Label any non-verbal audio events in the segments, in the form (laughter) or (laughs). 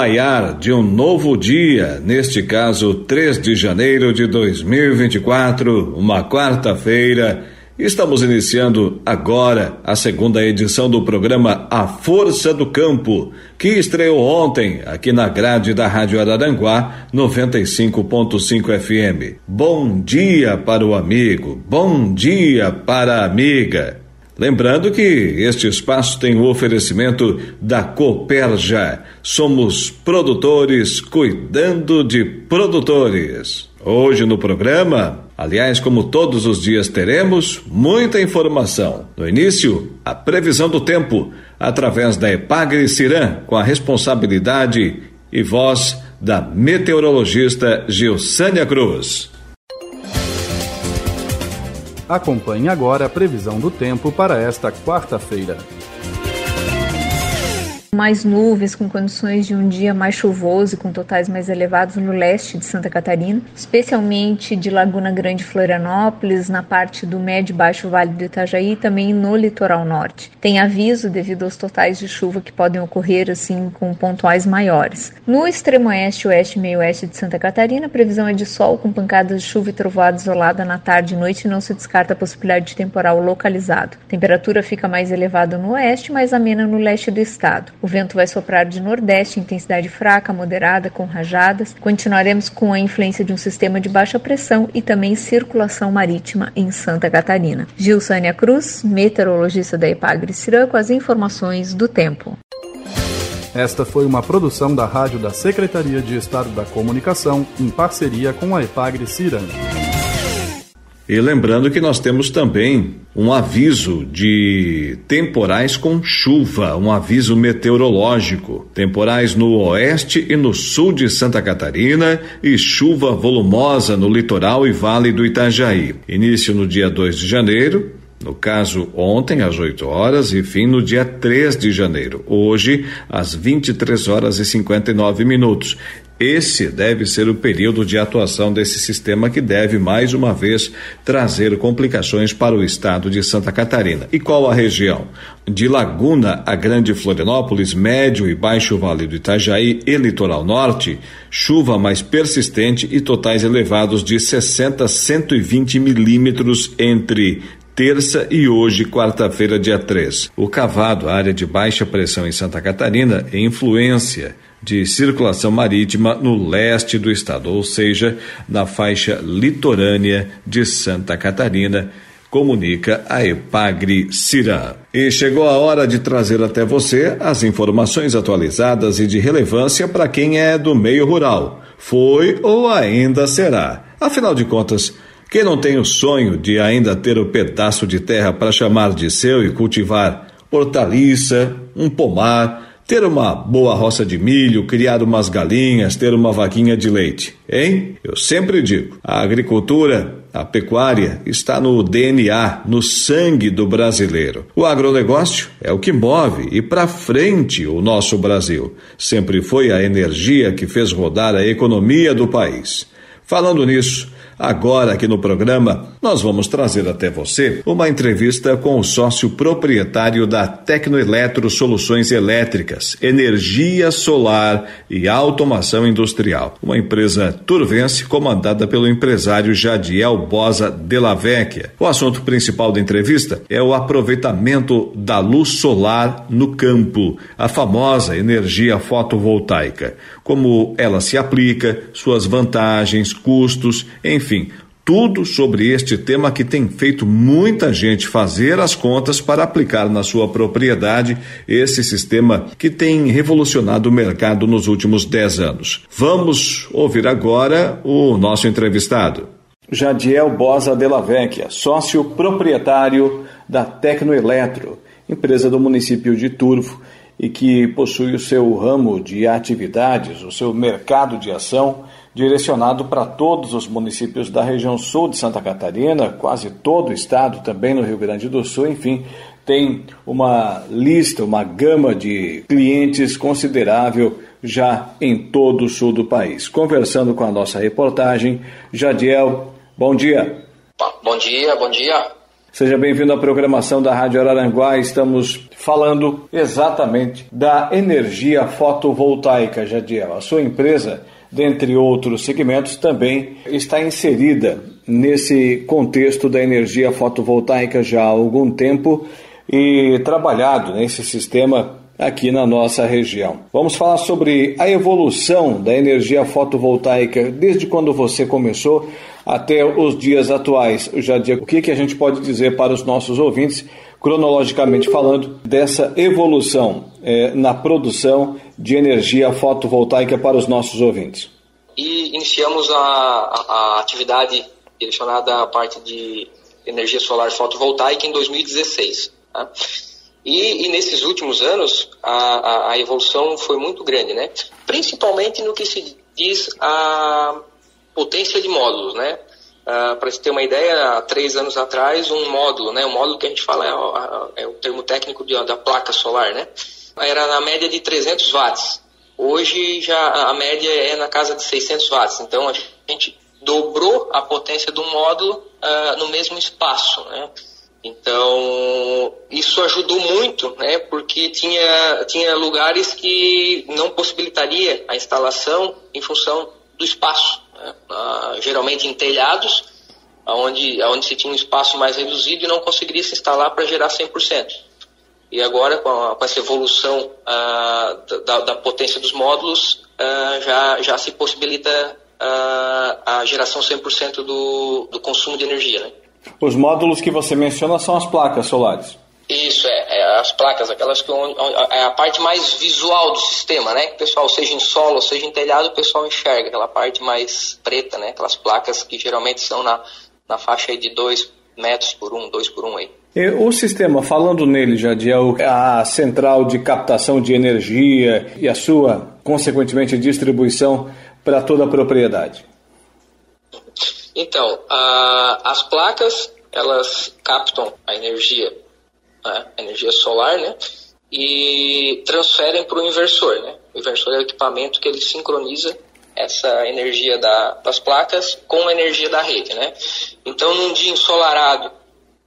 Raiar de um novo dia, neste caso 3 de janeiro de 2024, uma quarta-feira, estamos iniciando agora a segunda edição do programa A Força do Campo, que estreou ontem aqui na grade da Rádio Araranguá 95.5 FM. Bom dia para o amigo, bom dia para a amiga. Lembrando que este espaço tem o oferecimento da Coperja. Somos produtores cuidando de produtores. Hoje no programa, aliás, como todos os dias teremos, muita informação. No início, a previsão do tempo, através da Epagre Ciran, com a responsabilidade e voz da meteorologista Gilsânia Cruz. Acompanhe agora a previsão do tempo para esta quarta-feira mais nuvens, com condições de um dia mais chuvoso e com totais mais elevados no leste de Santa Catarina, especialmente de Laguna Grande Florianópolis, na parte do médio e baixo Vale do Itajaí e também no litoral norte. Tem aviso devido aos totais de chuva que podem ocorrer assim com pontuais maiores. No extremo oeste, oeste e meio oeste de Santa Catarina, a previsão é de sol com pancadas de chuva e trovoada isolada na tarde e noite e não se descarta a possibilidade de temporal localizado. A temperatura fica mais elevada no oeste, mais amena no leste do estado. O vento vai soprar de nordeste, intensidade fraca, moderada, com rajadas. Continuaremos com a influência de um sistema de baixa pressão e também circulação marítima em Santa Catarina. Gilsânia Cruz, meteorologista da Epagre Cirã, com as informações do tempo. Esta foi uma produção da Rádio da Secretaria de Estado da Comunicação, em parceria com a Epagre Cirã. E lembrando que nós temos também um aviso de temporais com chuva, um aviso meteorológico. Temporais no oeste e no sul de Santa Catarina e chuva volumosa no litoral e vale do Itajaí. Início no dia 2 de janeiro, no caso, ontem às 8 horas e fim no dia 3 de janeiro, hoje às 23 horas e 59 minutos. Esse deve ser o período de atuação desse sistema que deve, mais uma vez, trazer complicações para o estado de Santa Catarina. E qual a região? De Laguna a Grande Florianópolis, Médio e Baixo Vale do Itajaí e Litoral Norte, chuva mais persistente e totais elevados de 60 a 120 milímetros entre terça e hoje, quarta-feira, dia 3. O cavado, área de baixa pressão em Santa Catarina, é influência de circulação marítima no leste do estado, ou seja, na faixa litorânea de Santa Catarina, comunica a Epagre Cirã. E chegou a hora de trazer até você as informações atualizadas e de relevância para quem é do meio rural. Foi ou ainda será. Afinal de contas, quem não tem o sonho de ainda ter o pedaço de terra para chamar de seu e cultivar hortaliça, um pomar, ter uma boa roça de milho, criar umas galinhas, ter uma vaquinha de leite, hein? Eu sempre digo, a agricultura, a pecuária está no DNA, no sangue do brasileiro. O agronegócio é o que move e para frente o nosso Brasil. Sempre foi a energia que fez rodar a economia do país. Falando nisso, Agora, aqui no programa, nós vamos trazer até você uma entrevista com o sócio proprietário da Tecnoeletro Soluções Elétricas, Energia Solar e Automação Industrial, uma empresa turvense comandada pelo empresário Jadiel Bosa Della Vecchia. O assunto principal da entrevista é o aproveitamento da luz solar no campo, a famosa energia fotovoltaica, como ela se aplica, suas vantagens, custos, enfim tudo sobre este tema que tem feito muita gente fazer as contas para aplicar na sua propriedade esse sistema que tem revolucionado o mercado nos últimos 10 anos. Vamos ouvir agora o nosso entrevistado. Jadiel Bosa Della Vecchia, sócio proprietário da Tecnoeletro, empresa do município de Turvo e que possui o seu ramo de atividades, o seu mercado de ação direcionado para todos os municípios da região sul de Santa Catarina, quase todo o estado, também no Rio Grande do Sul, enfim, tem uma lista, uma gama de clientes considerável já em todo o sul do país. Conversando com a nossa reportagem, Jadiel, bom dia. Bom dia, bom dia. Seja bem-vindo à programação da Rádio Araranguá. Estamos falando exatamente da energia fotovoltaica, Jadiel. A sua empresa, dentre outros segmentos, também está inserida nesse contexto da energia fotovoltaica já há algum tempo e trabalhado nesse sistema aqui na nossa região. Vamos falar sobre a evolução da energia fotovoltaica desde quando você começou até os dias atuais. Jadir, o que, que a gente pode dizer para os nossos ouvintes, cronologicamente falando, dessa evolução é, na produção de energia fotovoltaica para os nossos ouvintes? E iniciamos a, a, a atividade direcionada à parte de energia solar fotovoltaica em 2016. Tá? E, e, nesses últimos anos a, a, a, evolução foi muito grande, né? Principalmente no que se diz a potência de módulos, né? Uh, Para você ter uma ideia, há três anos atrás, um módulo, né? O módulo que a gente fala é, é o termo técnico de, da placa solar, né? Era na média de 300 watts. Hoje já a média é na casa de 600 watts. Então a gente dobrou a potência do módulo uh, no mesmo espaço, né? Então, isso ajudou muito, né, porque tinha, tinha lugares que não possibilitaria a instalação em função do espaço. Né? Geralmente em telhados, onde, onde se tinha um espaço mais reduzido e não conseguiria se instalar para gerar 100%. E agora, com, a, com essa evolução ah, da, da, potência dos módulos, ah, já, já se possibilita ah, a geração 100% do, do consumo de energia. Né? Os módulos que você menciona são as placas solares. Isso, é, é as placas, aquelas que é a parte mais visual do sistema, né? o pessoal, seja em solo, seja em telhado, o pessoal enxerga aquela parte mais preta, né? Aquelas placas que geralmente são na, na faixa de 2 metros por 1, um, 2 por 1 um aí. E o sistema, falando nele, Jadiel, a central de captação de energia e a sua, consequentemente, distribuição para toda a propriedade. Então, a, as placas, elas captam a energia, né, a energia solar, né? E transferem para o inversor, né? O inversor é o equipamento que ele sincroniza essa energia da, das placas com a energia da rede, né? Então, num dia ensolarado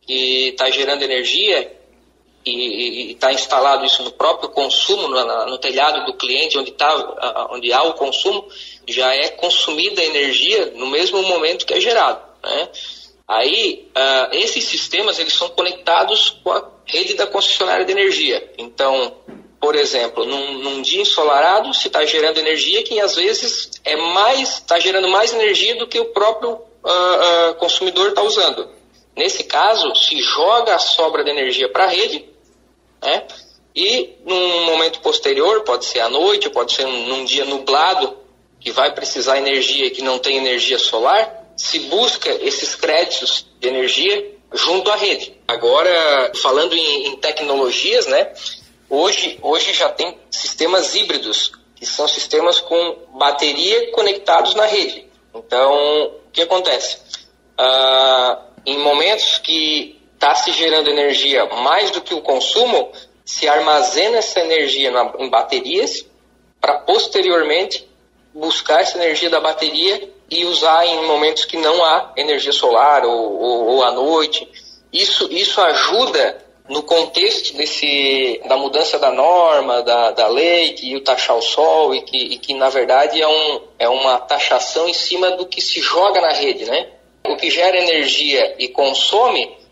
que está gerando energia e está instalado isso no próprio consumo, no, no telhado do cliente, onde, tá, onde há o consumo, já é consumida a energia no mesmo momento que é gerado. Né? Aí, uh, esses sistemas eles são conectados com a rede da concessionária de energia. Então, por exemplo, num, num dia ensolarado, se está gerando energia que às vezes é mais, está gerando mais energia do que o próprio uh, uh, consumidor está usando. Nesse caso, se joga a sobra de energia para a rede, né? E num momento posterior, pode ser à noite, pode ser num dia nublado, que vai precisar energia e que não tem energia solar, se busca esses créditos de energia junto à rede. Agora, falando em, em tecnologias, né? Hoje, hoje já tem sistemas híbridos, que são sistemas com bateria conectados na rede. Então, o que acontece? Ah, em momentos que está se gerando energia mais do que o consumo, se armazena essa energia na, em baterias para posteriormente buscar essa energia da bateria e usar em momentos que não há energia solar ou, ou, ou à noite. Isso, isso ajuda no contexto desse, da mudança da norma, da, da lei, que ia taxar o sol e que, e que na verdade é, um, é uma taxação em cima do que se joga na rede, né? O que gera energia e consome,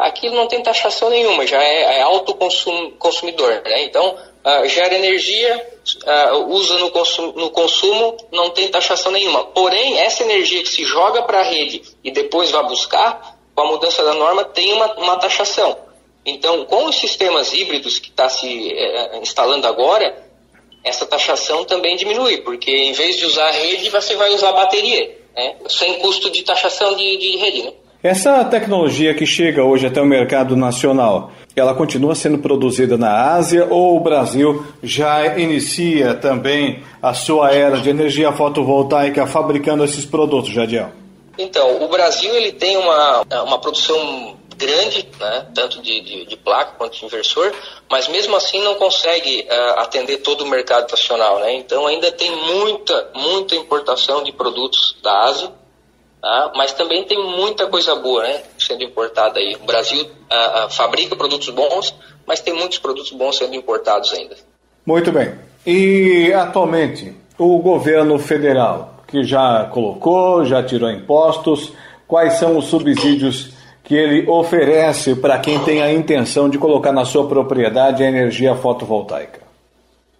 aquilo não tem taxação nenhuma, já é, é autoconsumidor, né? Então, uh, gera energia, uh, usa no consumo, no consumo, não tem taxação nenhuma. Porém, essa energia que se joga para a rede e depois vai buscar, com a mudança da norma, tem uma, uma taxação. Então, com os sistemas híbridos que está se eh, instalando agora, essa taxação também diminui, porque em vez de usar a rede, você vai usar a bateria, né? sem custo de taxação de, de rede. Né? Essa tecnologia que chega hoje até o mercado nacional, ela continua sendo produzida na Ásia ou o Brasil já inicia também a sua era de energia fotovoltaica fabricando esses produtos, Jadiel? Então, o Brasil ele tem uma, uma produção grande, né, tanto de, de, de, placa quanto de inversor, mas mesmo assim não consegue uh, atender todo o mercado nacional. Né? Então ainda tem muita, muita importação de produtos da Ásia, tá? mas também tem muita coisa boa né, sendo importada aí. O Brasil uh, uh, fabrica produtos bons, mas tem muitos produtos bons sendo importados ainda. Muito bem. E atualmente, o governo federal, que já colocou, já tirou impostos, quais são os subsídios que ele oferece para quem tem a intenção de colocar na sua propriedade a energia fotovoltaica?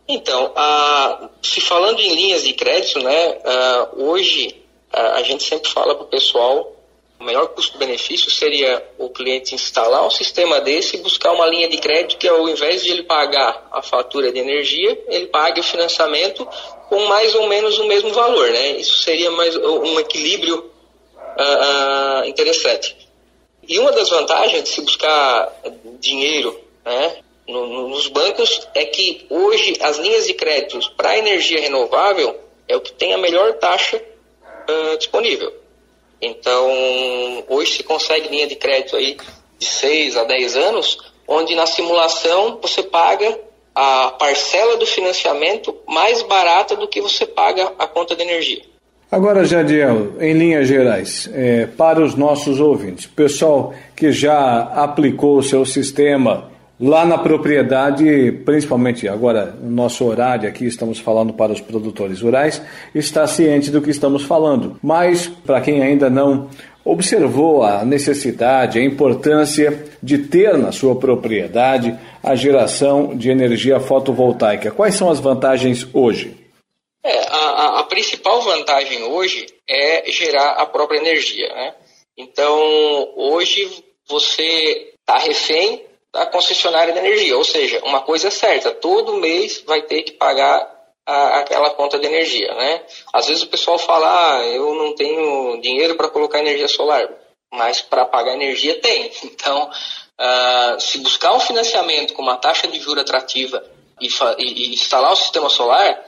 Então, se falando em linhas de crédito, né, hoje a gente sempre fala para o pessoal o melhor custo-benefício seria o cliente instalar um sistema desse e buscar uma linha de crédito que ao invés de ele pagar a fatura de energia, ele pague o financiamento com mais ou menos o mesmo valor, né? Isso seria mais um equilíbrio uh, interessante. E uma das vantagens de se buscar dinheiro né, no, no, nos bancos é que hoje as linhas de créditos para energia renovável é o que tem a melhor taxa uh, disponível. Então, hoje se consegue linha de crédito aí de 6 a 10 anos, onde na simulação você paga a parcela do financiamento mais barata do que você paga a conta de energia. Agora, Jadiel, em linhas gerais, é, para os nossos ouvintes, pessoal que já aplicou o seu sistema lá na propriedade, principalmente agora no nosso horário aqui, estamos falando para os produtores rurais, está ciente do que estamos falando. Mas, para quem ainda não observou a necessidade, a importância de ter na sua propriedade a geração de energia fotovoltaica, quais são as vantagens hoje? É, a, a, principal vantagem hoje é gerar a própria energia. Né? Então, hoje você está refém da concessionária de energia, ou seja, uma coisa é certa, todo mês vai ter que pagar a, aquela conta de energia. Né? Às vezes o pessoal fala, ah, eu não tenho dinheiro para colocar energia solar, mas para pagar energia tem. (laughs) Então, uh, se buscar um financiamento com uma taxa de juros atrativa e, e, instalar o sistema solar,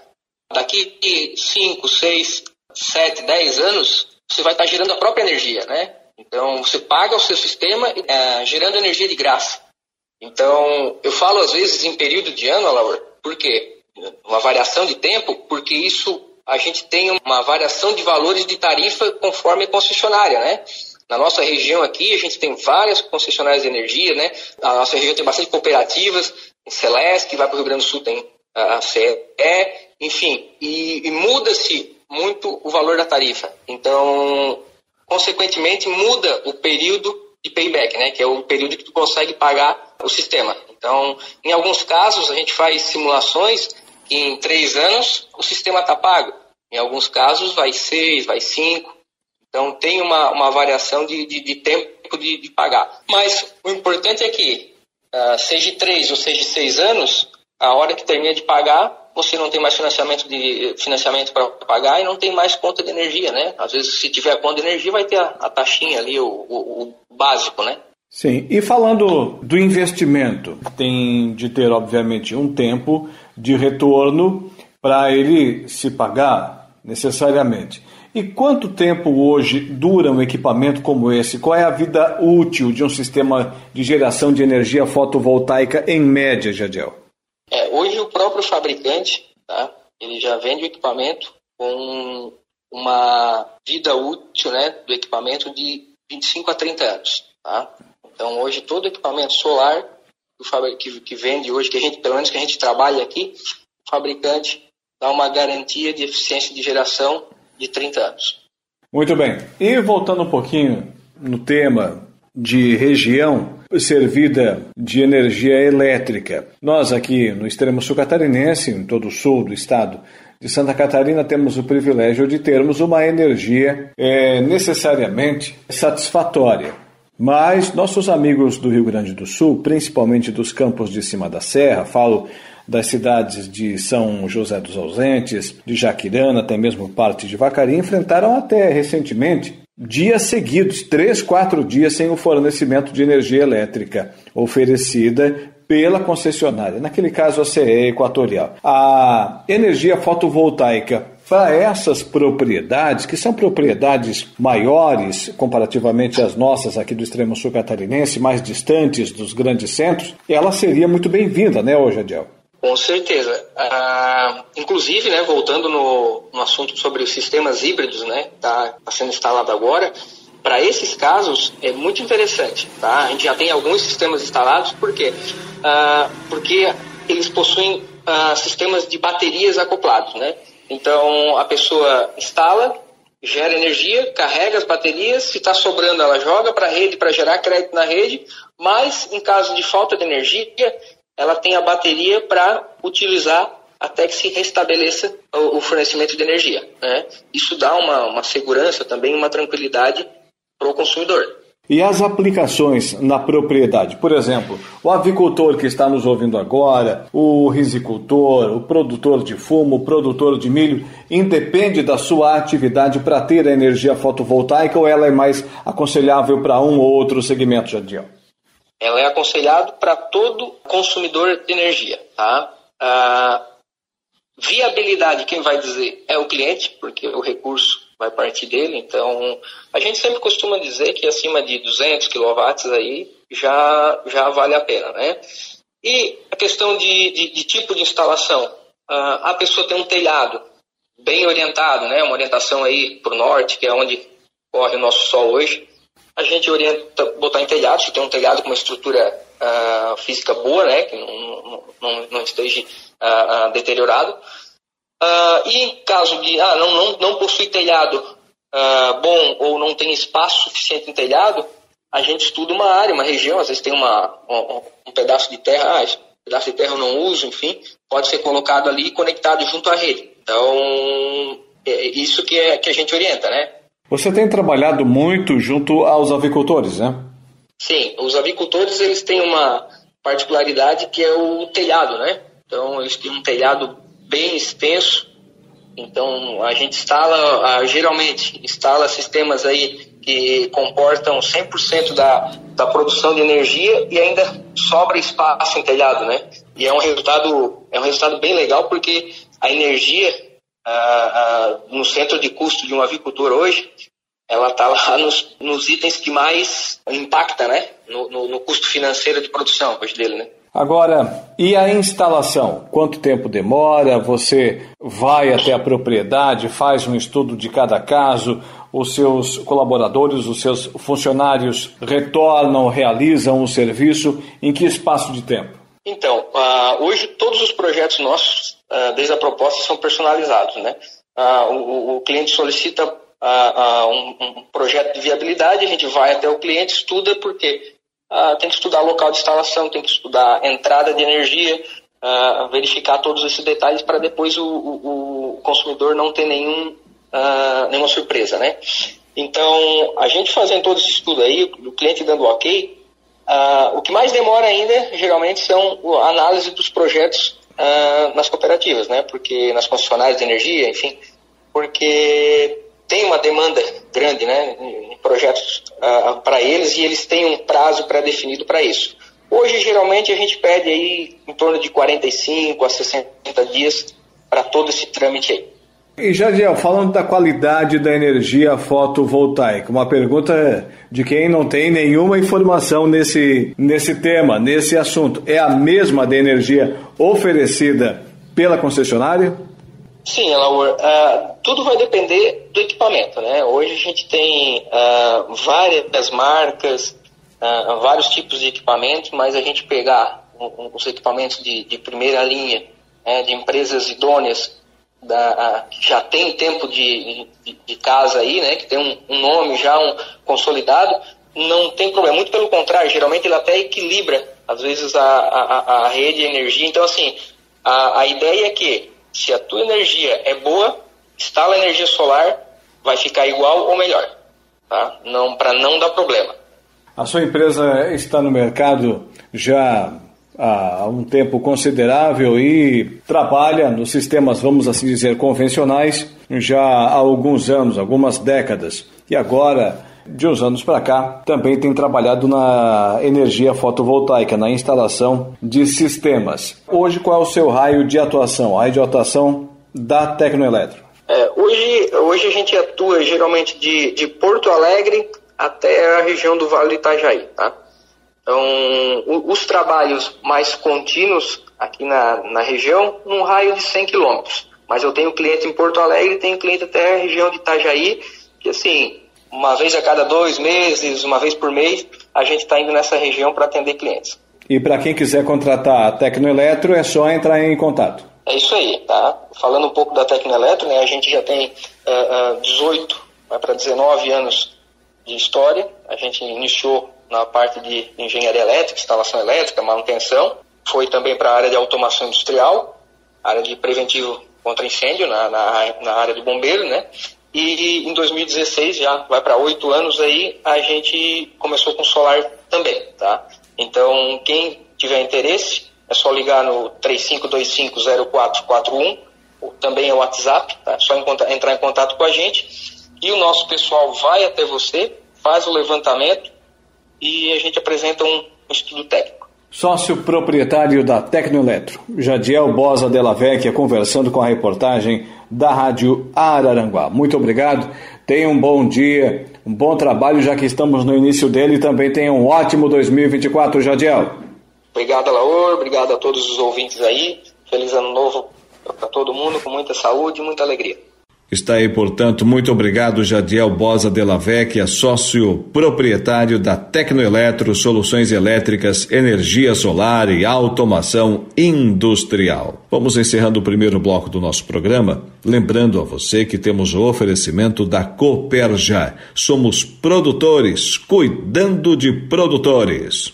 daqui 5, 6, 7, 10 anos, você vai estar gerando a própria energia, né? Então, você paga o seu sistema é, gerando energia de graça. Então, eu falo às vezes em período de ano, Laura, por quê? Uma variação de tempo, porque isso a gente tem uma variação de valores de tarifa conforme a concessionária, né? Na nossa região aqui, a gente tem várias concessionárias de energia, né? A nossa região tem bastante cooperativas, Celeste, que vai para o Rio Grande do Sul, tem a CE, enfim, e, e muda-se muito o valor da tarifa. Então, consequentemente, muda o período de payback, né, que é o período que tu consegue pagar o sistema. Então, em alguns casos, a gente faz simulações que em três anos o sistema está pago. Em alguns casos, vai seis, vai cinco. Então, tem uma, uma variação de, de, de tempo de, de, pagar. Mas o importante é que, uh, seja três ou seja seis anos, a hora que termina de pagar, você não tem mais financiamento de financiamento para pagar e não tem mais conta de energia, né? Às vezes, se tiver conta de energia, vai ter a, a taxinha ali, o, o, o, básico, né? Sim, e falando do investimento, tem de ter, obviamente, um tempo de retorno para ele se pagar necessariamente. E quanto tempo hoje dura um equipamento como esse? Qual é a vida útil de um sistema de geração de energia fotovoltaica em média, Jadiel? É, hoje o próprio fabricante, tá, ele já vende o equipamento com uma vida útil né, do equipamento de 25 a 30 anos. Tá? Então hoje todo equipamento solar que, vende hoje, que a gente, pelo menos que a gente trabalha aqui, o fabricante dá uma garantia de eficiência de geração de 30 anos. Muito bem. E voltando um pouquinho no tema de região, servida de energia elétrica. Nós aqui no extremo sul catarinense, em todo o sul do estado de Santa Catarina, temos o privilégio de termos uma energia é, necessariamente satisfatória. Mas nossos amigos do Rio Grande do Sul, principalmente dos campos de cima da serra, falo das cidades de São José dos Ausentes, de Jaquirana, até mesmo parte de Vacaria, enfrentaram até recentemente dias seguidos, três, quatro dias sem o fornecimento de energia elétrica oferecida pela concessionária, naquele caso a CE Equatorial. A energia fotovoltaica para essas propriedades, que são propriedades maiores comparativamente às nossas aqui do extremo sul catarinense, mais distantes dos grandes centros, ela seria muito bem-vinda, né, hoje, Adiel? Com certeza. Ah, inclusive, né, voltando no, no, assunto sobre os sistemas híbridos, né, está tá sendo instalado agora, para esses casos é muito interessante. Tá? A gente já tem alguns sistemas instalados, por quê? Ah, porque eles possuem ah, sistemas de baterias acoplados. Né? Então a pessoa instala, gera energia, carrega as baterias, se está sobrando ela joga para a rede para gerar crédito na rede, mas em caso de falta de energia, ela tem a bateria para utilizar até que se restabeleça o, fornecimento de energia. Né? Isso dá uma, uma segurança também, uma tranquilidade para o consumidor. E as aplicações na propriedade? Por exemplo, o avicultor que está nos ouvindo agora, o risicultor, o produtor de fumo, o produtor de milho, independe da sua atividade para ter a energia fotovoltaica ou ela é mais aconselhável para um ou outro segmento, Jadiel? Ela é aconselhada para todo consumidor de energia. Tá? A viabilidade, quem vai dizer é o cliente, porque o recurso vai partir dele. Então, a gente sempre costuma dizer que acima de 200 kW aí já, já vale a pena, né? E a questão de, de, de tipo de instalação. Uh, a pessoa tem um telhado bem orientado, né? Uma orientação aí para o norte, que é onde corre o nosso sol hoje. A gente orienta botar em telhado, se tem um telhado com uma estrutura uh, física boa, né? Que não, não, não esteja uh, deteriorado. Uh, e em caso de ah, não, não, não possui telhado uh, bom ou não tem espaço suficiente em telhado, a gente estuda uma área, uma região, às vezes tem uma, um, um pedaço de terra, ah, esse pedaço de terra eu não uso, enfim, pode ser colocado ali e conectado junto à rede. Então, é isso que, é, que a gente orienta, né? Você tem trabalhado muito junto aos avicultores, né? Sim, os avicultores eles têm uma particularidade que é o telhado, né? Então, eles têm um telhado bem extenso. Então, a gente instala, geralmente, instala sistemas aí que comportam 100% da, da produção de energia e ainda sobra espaço em telhado, né? E é um resultado, é um resultado bem legal porque a energia ah, ah, no centro de custo de um avicultor hoje, ela está lá nos, nos, itens que mais impacta, né? No, no, no custo financeiro de produção hoje dele, né? Agora, e a instalação? Quanto tempo demora? Você vai até a propriedade, faz um estudo de cada caso, os seus colaboradores, os seus funcionários retornam, realizam o serviço em que espaço de tempo? Então, uh, hoje todos os projetos nossos, uh, desde a proposta, são personalizados. Né? Uh, o, o, cliente solicita um, um projeto de viabilidade, a gente vai até o cliente, estuda, porque ah, tem que estudar local de instalação, tem que estudar entrada de energia, uh, verificar todos esses detalhes para depois o, o, o, consumidor não ter nenhum, uh, nenhuma surpresa, né? Então, a gente fazendo todo esse estudo aí, o cliente dando ok, o que mais demora ainda, geralmente, são a análise dos projetos nas cooperativas, né? Porque nas concessionárias de energia, enfim, porque tem uma demanda grande, né, em projetos uh, para eles e eles têm um prazo pré-definido para isso. Hoje, geralmente, a gente pede aí em torno de 45 a 60 dias para todo esse trâmite aí. E Jadiel, falando da qualidade da energia fotovoltaica, uma pergunta de quem não tem nenhuma informação nesse, nesse tema, nesse assunto. É a mesma da energia oferecida pela concessionária? Sim, Laura, uh, tudo vai depender do equipamento, né? Hoje a gente tem uh, várias marcas, uh, vários tipos de equipamentos, mas a gente pegar um, os equipamentos de, de primeira linha, né, de empresas idôneas, da, que já tem tempo de, de, de, casa aí, né? Que tem um, um nome já um consolidado, não tem problema. Muito pelo contrário, geralmente ele até equilibra, às vezes, a, a, a rede de energia. Então, assim, a, a ideia é que se a tua energia é boa, instala energia solar, vai ficar igual ou melhor, tá? Não para não dar problema. A sua empresa está no mercado já há um tempo considerável e trabalha nos sistemas, vamos assim dizer, convencionais já há alguns anos, algumas décadas. e agora, de uns anos para cá, também tem trabalhado na energia fotovoltaica, na instalação de sistemas. Hoje, qual é o seu raio de atuação, raio de atuação da Tecnoeletro? É, hoje, hoje a gente atua geralmente de, de Porto Alegre até a região do Vale do Itajaí, tá? Então, os trabalhos mais contínuos aqui na, na região, num raio de 100 quilômetros. Mas eu tenho cliente em Porto Alegre, tenho cliente até a região de Itajaí, que assim, uma vez a cada dois meses, uma vez por mês, a gente está indo nessa região para atender clientes. E para quem quiser contratar a Tecnoeletro, é só entrar em contato. É isso aí, tá? Falando um pouco da Tecnoeletro, né, a gente já tem uh, uh, 18, vai para 19 anos de história. A gente iniciou na parte de engenharia elétrica, instalação elétrica, manutenção. Foi também para a área de automação industrial, área de preventivo contra incêndio na, na, na área de bombeiro, né? E em 2016, já vai para oito anos aí, a gente começou com solar também, tá? Então, quem tiver interesse, é só ligar no 35250441, também é o WhatsApp, tá? É só entrar em contato com a gente. E o nosso pessoal vai até você, faz o levantamento e a gente apresenta um estudo técnico. Sócio proprietário da Tecnoeletro, Jadiel Bosa Della Vecchia, conversando com a reportagem da Rádio Araranguá. Muito obrigado, tenha um bom dia, um bom trabalho, já que estamos no início dele, e também tenha um ótimo 2024, Jadiel. Obrigado, Laor, obrigado a todos os ouvintes aí, feliz ano novo para todo mundo, com muita saúde e muita alegria. Está aí, portanto, muito obrigado, Jadiel Bosa Della Vecchia, sócio proprietário da Tecnoeletro Soluções Elétricas, Energia Solar e Automação Industrial. Vamos encerrando o primeiro bloco do nosso programa, lembrando a você que temos o oferecimento da Coperja. Somos produtores, cuidando de produtores.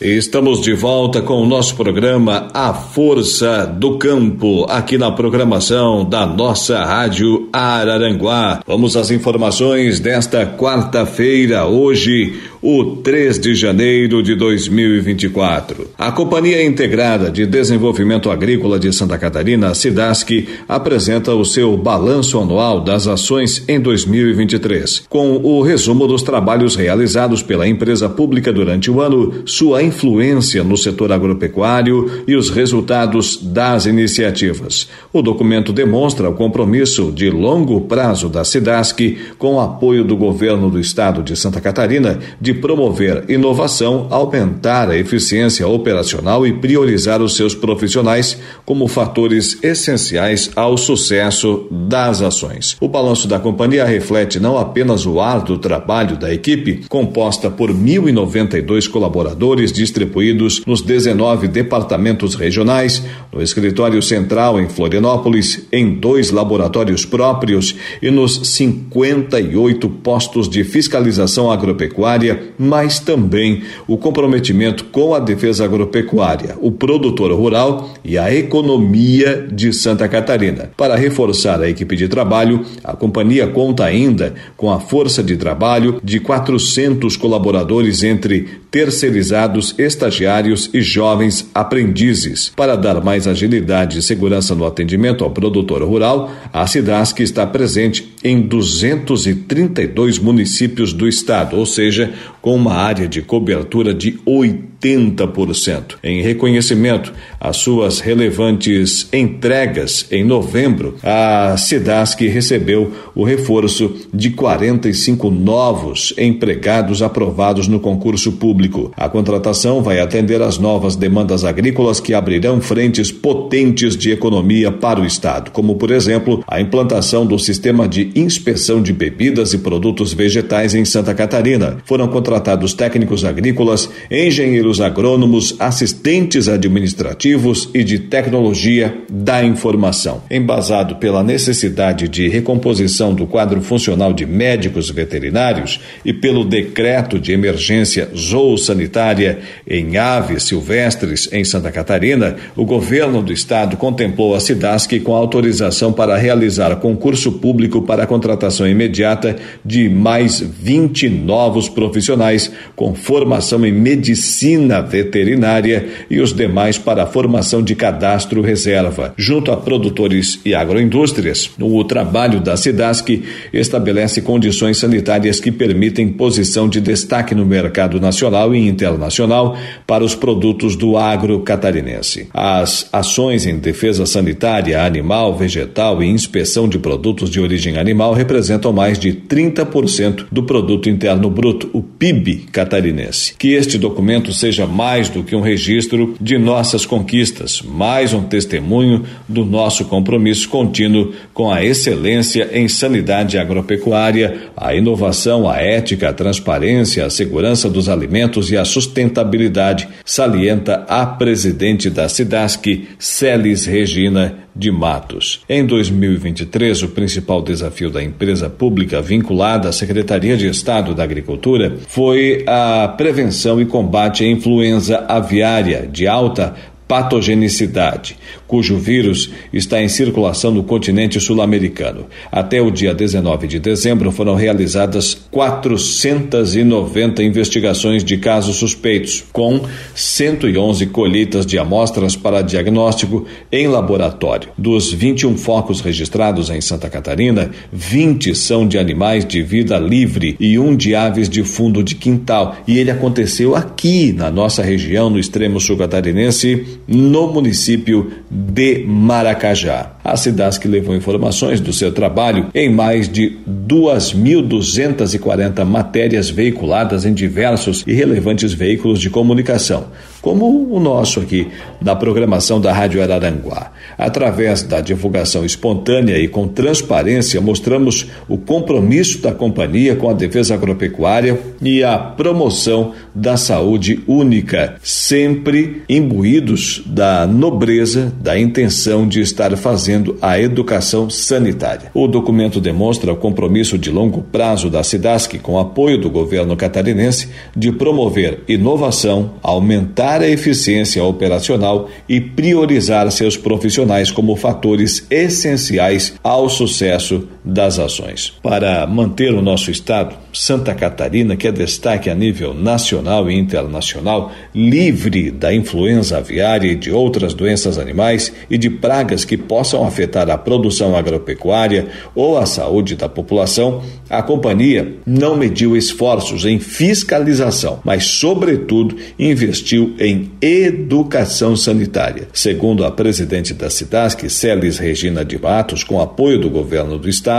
Estamos de volta com o nosso programa A Força do Campo, aqui na programação da nossa Rádio Araranguá. Vamos às informações desta quarta-feira, hoje, o 3 de janeiro de 2024. A Companhia Integrada de Desenvolvimento Agrícola de Santa Catarina, SIDASC, apresenta o seu balanço anual das ações em 2023, com o resumo dos trabalhos realizados pela empresa pública durante o ano, sua influência no setor agropecuário e os resultados das iniciativas. O documento demonstra o compromisso de longo prazo da SIDASC com o apoio do governo do estado de Santa Catarina de de promover inovação, aumentar a eficiência operacional e priorizar os seus profissionais como fatores essenciais ao sucesso das ações. O balanço da companhia reflete não apenas o árduo trabalho da equipe, composta por 1.092 colaboradores distribuídos nos 19 departamentos regionais, no escritório central em Florianópolis, em dois laboratórios próprios e nos 58 postos de fiscalização agropecuária mas também o comprometimento com a defesa agropecuária, o produtor rural e a economia de Santa Catarina. Para reforçar a equipe de trabalho, a companhia conta ainda com a força de trabalho de 400 colaboradores entre terceirizados, estagiários e jovens aprendizes. Para dar mais agilidade e segurança no atendimento ao produtor rural, a Cidasc está presente em 232 municípios do estado, ou seja, com uma área de cobertura de 80%. Em reconhecimento às suas relevantes entregas em novembro, a Cidasc recebeu o reforço de 45 novos empregados aprovados no concurso público. A contratação vai atender às novas demandas agrícolas que abrirão frentes potentes de economia para o Estado, como, por exemplo, a implantação do sistema inspeção de bebidas e produtos vegetais em Santa Catarina. Foram contratados técnicos agrícolas, engenheiros agrônomos, assistentes administrativos e de tecnologia da informação. Embasado pela necessidade de recomposição do quadro funcional de médicos veterinários e pelo decreto de emergência zoossanitária em aves silvestres em Santa Catarina, o governo do estado contemplou a SIDASC com autorização para realizar concurso público para para a contratação imediata de mais 20 novos profissionais com formação em medicina veterinária e os demais para a formação de cadastro reserva. Junto a produtores e agroindústrias, o trabalho da SIDASC estabelece condições sanitárias que permitem posição de destaque no mercado nacional e internacional para os produtos do agro catarinense. As ações em defesa sanitária animal, vegetal e inspeção de produtos de origem animal representam mais de 30% do produto interno bruto, o PIB catarinense. Que este documento seja mais do que um registro de nossas conquistas, mais um testemunho do nosso compromisso contínuo com a excelência em sanidade agropecuária, a inovação, a ética, a transparência, a segurança dos alimentos e a sustentabilidade, salienta a presidente da SIDASC, Celis Regina de Matos. Em 2023, o principal desafio da empresa pública vinculada à Secretaria de Estado da Agricultura foi a prevenção e combate à influenza aviária de alta patogenicidade, cujo vírus está em circulação no continente sul-americano. Até o dia 19 de dezembro foram realizadas 490 investigações de casos suspeitos, com 111 colheitas de amostras para diagnóstico em laboratório. Dos 21 focos registrados em Santa Catarina, 20 são de animais de vida livre e um de aves de fundo de quintal. E ele aconteceu aqui na nossa região, no extremo sul catarinense, no município de Maracajá. A Cidasc levou informações do seu trabalho em mais de 2.240 matérias veiculadas em diversos e relevantes veículos de comunicação, como o nosso aqui, na programação da Rádio Araranguá. Através da divulgação espontânea e com transparência, mostramos o compromisso da companhia com a defesa agropecuária e a promoção da saúde única, sempre imbuídos da nobreza, da intenção de estar fazendo a educação sanitária. O documento demonstra o compromisso de longo prazo da SIDASC com apoio do governo catarinense de promover inovação, aumentar a eficiência operacional e priorizar seus profissionais como fatores essenciais ao sucesso das ações. Para manter o nosso estado, Santa Catarina, que é destaque a nível nacional e internacional, livre da influenza aviária e de outras doenças animais e de pragas que possam afetar a produção agropecuária ou a saúde da população, a companhia não mediu esforços em fiscalização, mas, sobretudo, investiu em educação sanitária. Segundo a presidente da SIDASC, Celis Regina de Matos, com apoio do governo do estado,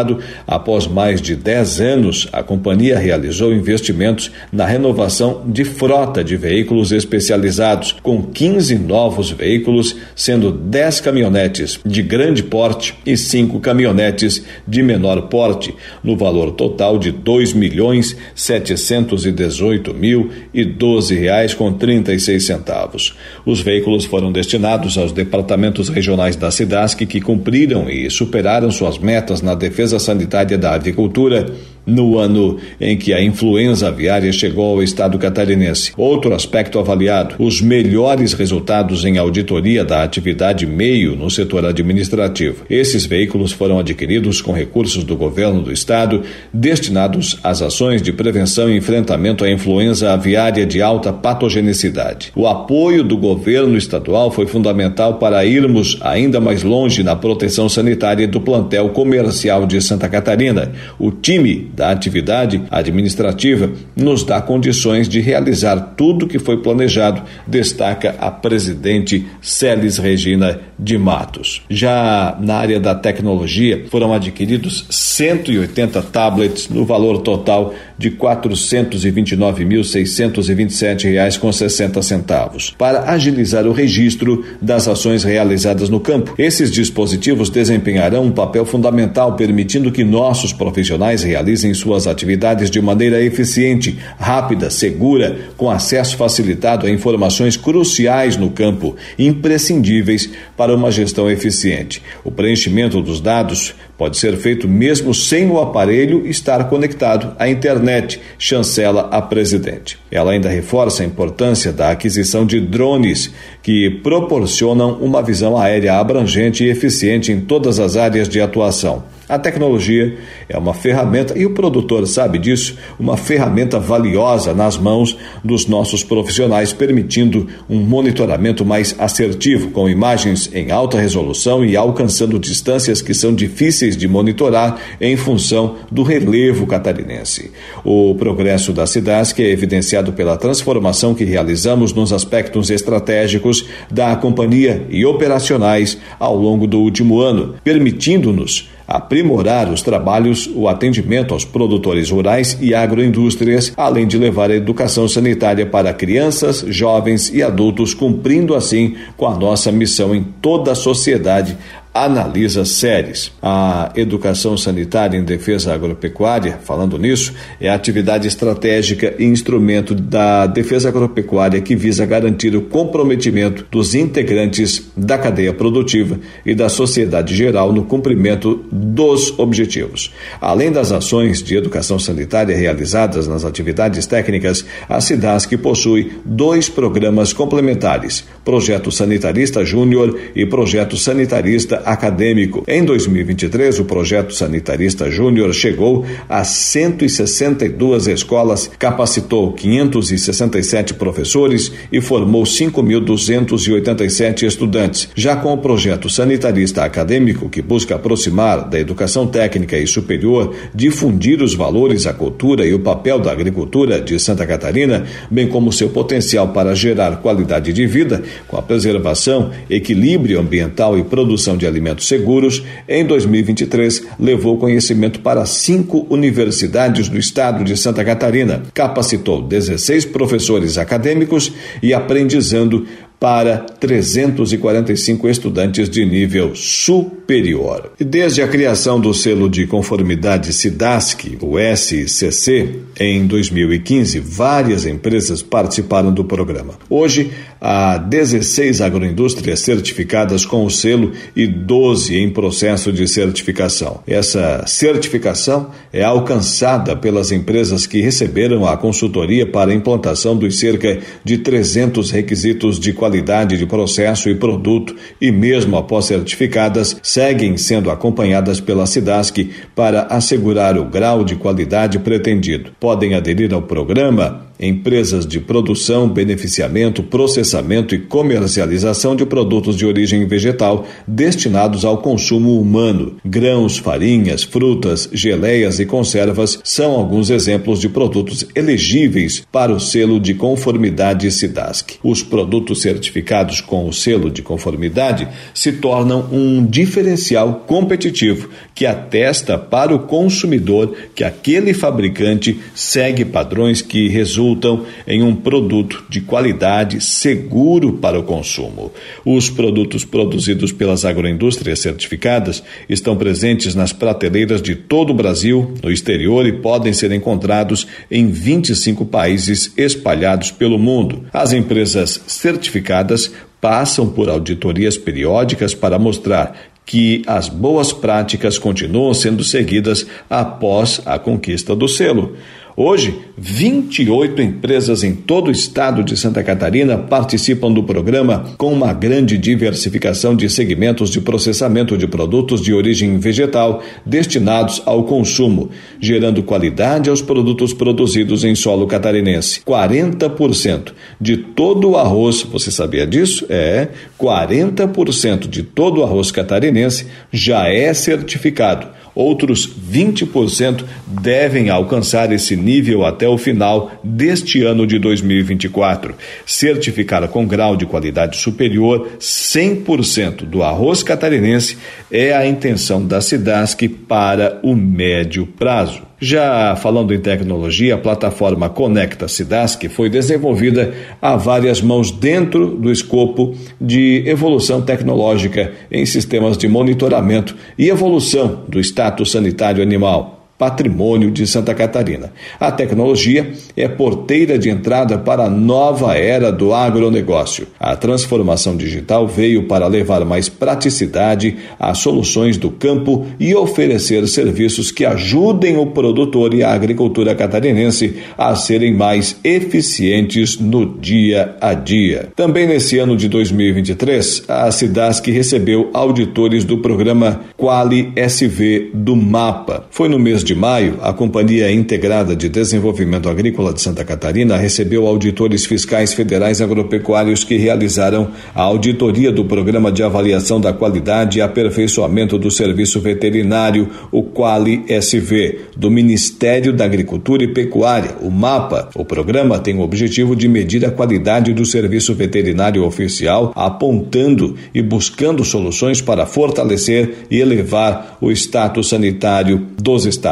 após mais de 10 anos, a companhia realizou investimentos na renovação de frota de veículos especializados, com 15 novos veículos, sendo 10 caminhonetes de grande porte e cinco caminhonetes de menor porte, no valor total de dois milhões setecentos e dezoito mil e doze reais com trinta e seis centavos. Os veículos foram destinados aos departamentos regionais da SIDASC que cumpriram e superaram suas metas na defesa sanitária da avicultura no ano em que a influenza aviária chegou ao estado catarinense. Outro aspecto avaliado: os melhores resultados em auditoria da atividade meio no setor administrativo. Esses veículos foram adquiridos com recursos do governo do estado destinados às ações de prevenção e enfrentamento à influenza aviária de alta patogenicidade. O apoio do governo estadual foi fundamental para irmos ainda mais longe na proteção sanitária do plantel comercial de Santa Catarina. O time da atividade administrativa nos dá condições de realizar tudo que foi planejado, destaca a presidente Celis Regina de Matos. Já na área da tecnologia, foram adquiridos 180 tablets no valor total de R$ 429.627 com 60 centavos, para agilizar o registro das ações realizadas no campo. Esses dispositivos desempenharão um papel fundamental, permitindo que nossos profissionais realizem suas atividades de maneira eficiente, rápida, segura, com acesso facilitado a informações cruciais no campo, imprescindíveis para uma gestão eficiente. O preenchimento dos dados pode ser feito mesmo sem o aparelho estar conectado à internet, chancela a presidente. Ela ainda reforça a importância da aquisição de drones que proporcionam uma visão aérea abrangente e eficiente em todas as áreas de atuação. A tecnologia é uma ferramenta, e o produtor sabe disso, uma ferramenta valiosa nas mãos dos nossos profissionais, permitindo um monitoramento mais assertivo, com imagens em alta resolução e alcançando distâncias que são difíceis de monitorar em função do relevo catarinense. O progresso da Cidasc é evidenciado pela transformação que realizamos nos aspectos estratégicos da companhia e operacionais ao longo do último ano, permitindo-nos aprimorar os trabalhos, o atendimento aos produtores rurais e agroindústrias, além de levar a educação sanitária para crianças, jovens e adultos, cumprindo assim com a nossa missão em toda a sociedade analisa séries. A educação sanitária em defesa agropecuária, falando nisso, é a atividade estratégica e instrumento da defesa agropecuária que visa garantir o comprometimento dos integrantes da cadeia produtiva e da sociedade geral no cumprimento dos objetivos. Além das ações de educação sanitária realizadas nas atividades técnicas, a SIDASC possui dois programas complementares: Projeto Sanitarista Júnior e Projeto Sanitarista acadêmico. Em 2023, o projeto Sanitarista Júnior chegou a 162 escolas, capacitou 567 professores e formou 5.287 estudantes. Já com o projeto Sanitarista Acadêmico, que busca aproximar da educação técnica e superior, difundir os valores, a cultura e o papel da agricultura de Santa Catarina, bem como seu potencial para gerar qualidade de vida, com a preservação, equilíbrio ambiental e produção de alimentos seguros, em 2023 levou conhecimento para cinco universidades do estado de Santa Catarina, capacitou 16 professores acadêmicos e aprendizando para 345 estudantes de nível superior. Desde a criação do selo de conformidade SIDASC, o SCC, em 2015, várias empresas participaram do programa. Hoje, há 16 agroindústrias certificadas com o selo e 12 em processo de certificação. Essa certificação é alcançada pelas empresas que receberam a consultoria para a implantação dos cerca de 300 requisitos de qualidade de processo e produto e, mesmo após certificadas, seguem sendo acompanhadas pela SIDASC para assegurar o grau de qualidade pretendido. Podem aderir ao programa empresas de produção, beneficiamento, processamento e comercialização de produtos de origem vegetal destinados ao consumo humano. Grãos, farinhas, frutas, geleias e conservas são alguns exemplos de produtos elegíveis para o selo de conformidade SIDASC. Os produtos certificados com o selo de conformidade se tornam um diferencial competitivo que atesta para o consumidor que aquele fabricante segue padrões que resultam resultam em um produto de qualidade seguro para o consumo. Os produtos produzidos pelas agroindústrias certificadas estão presentes nas prateleiras de todo o Brasil, no exterior e podem ser encontrados em 25 países espalhados pelo mundo. As empresas certificadas passam por auditorias periódicas para mostrar que as boas práticas continuam sendo seguidas após a conquista do selo. Hoje, 28 empresas em todo o estado de Santa Catarina participam do programa com uma grande diversificação de segmentos de processamento de produtos de origem vegetal destinados ao consumo, gerando qualidade aos produtos produzidos em solo catarinense. 40% de todo o arroz, você sabia disso? É, 40% de todo o arroz catarinense já é certificado Outros 20% devem alcançar esse nível até o final deste ano de 2024. Certificada com grau de qualidade superior, 100% do arroz catarinense é a intenção da SIDASC para o médio prazo. Já falando em tecnologia, a plataforma Conecta Cidasc foi desenvolvida a várias mãos dentro do escopo de evolução tecnológica em sistemas de monitoramento e evolução do status sanitário animal patrimônio de Santa Catarina. A tecnologia é porteira de entrada para a nova era do agronegócio. A transformação digital veio para levar mais praticidade às soluções do campo e oferecer serviços que ajudem o produtor e a agricultura catarinense a serem mais eficientes no dia a dia. Também nesse ano de 2023, a Cidasc recebeu auditores do programa Quali SV do MAPA. Foi no mês de maio, a Companhia Integrada de Desenvolvimento Agrícola de Santa Catarina recebeu auditores fiscais federais agropecuários que realizaram a auditoria do Programa de Avaliação da Qualidade e Aperfeiçoamento do Serviço Veterinário, o Quali SV, do Ministério da Agricultura e Pecuária, o MAPA. O programa tem o objetivo de medir a qualidade do serviço veterinário oficial, apontando e buscando soluções para fortalecer e elevar o status sanitário dos estados.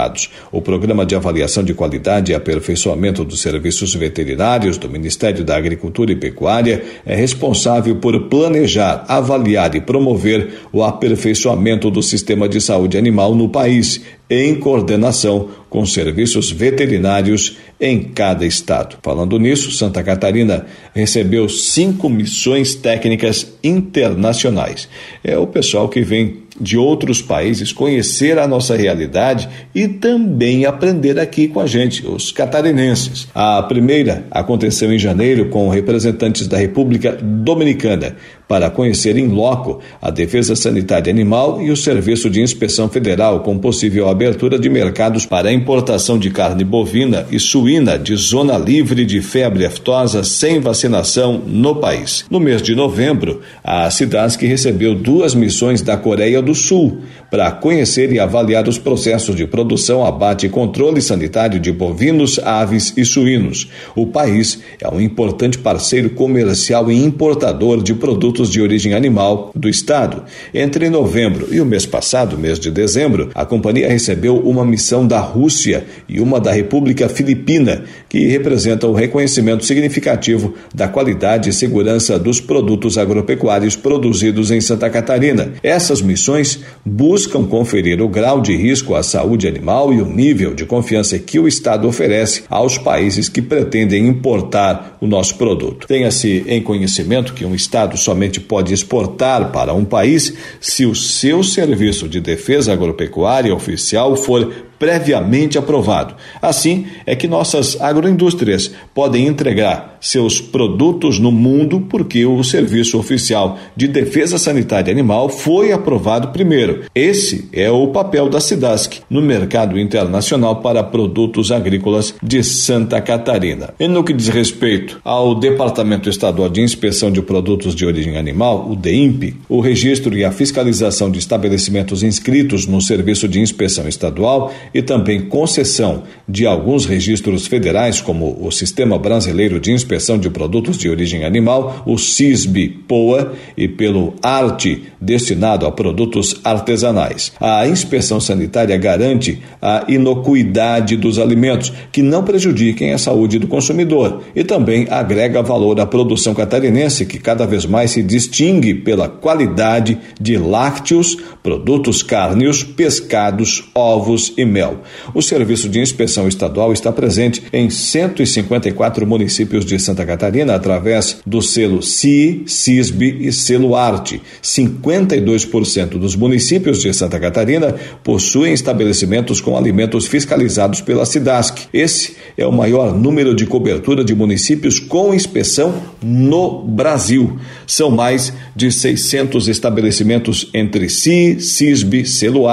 O Programa de Avaliação de Qualidade e Aperfeiçoamento dos Serviços Veterinários do Ministério da Agricultura e Pecuária é responsável por planejar, avaliar e promover o aperfeiçoamento do sistema de saúde animal no país, em coordenação com serviços veterinários em cada estado. Falando nisso, Santa Catarina recebeu cinco missões técnicas internacionais. É o pessoal que vem de outros países conhecer a nossa realidade e também aprender aqui com a gente, os catarinenses. A primeira aconteceu em janeiro com representantes da República Dominicana para conhecer em loco a Defesa Sanitária Animal e o Serviço de Inspeção Federal, com possível abertura de mercados para a importação de carne bovina e suína de zona livre de febre aftosa sem vacinação no país. No mês de novembro, a Cidasc recebeu duas missões da Coreia do Sul para conhecer e avaliar os processos de produção, abate e controle sanitário de bovinos, aves e suínos. O país é um importante parceiro comercial e importador de produtos de origem animal do estado. Entre novembro e o mês passado, mês de dezembro, a companhia recebeu uma missão da Rússia e uma da República Filipina, que representam um reconhecimento significativo da qualidade e segurança dos produtos agropecuários produzidos em Santa Catarina. Essas missões buscam conferir o grau de risco à saúde animal e o nível de confiança que o Estado oferece aos países que pretendem importar o nosso produto. Tenha-se em conhecimento que um Estado somente pode exportar para um país se o seu serviço de defesa agropecuária oficial for previamente aprovado. Assim é que nossas agroindústrias podem entregar seus produtos no mundo porque o Serviço Oficial de Defesa Sanitária Animal foi aprovado primeiro. Esse é o papel da SIDASC no mercado internacional para produtos agrícolas de Santa Catarina. E no que diz respeito ao Departamento Estadual de Inspeção de Produtos de Origem Animal, o DEIMP, o registro e a fiscalização de estabelecimentos inscritos no Serviço de Inspeção Estadual e também concessão de alguns registros federais, como o Sistema Brasileiro de Inspeção de Produtos de Origem Animal, o CISB-POA, e pelo ARTE, destinado a produtos artesanais. A inspeção sanitária garante a inocuidade dos alimentos, que não prejudiquem a saúde do consumidor, e também agrega valor à produção catarinense, que cada vez mais se distingue pela qualidade de lácteos, produtos cárneos, pescados, ovos e mel. O Serviço de Inspeção Estadual está presente em 154 municípios de Santa Catarina através do selo CI, CISB e selo Arte. 52% dos municípios de Santa Catarina possuem estabelecimentos com alimentos fiscalizados pela SIDASC. Esse é o maior número de cobertura de municípios com inspeção no Brasil. São mais de 600 estabelecimentos entre CI, CISB, selo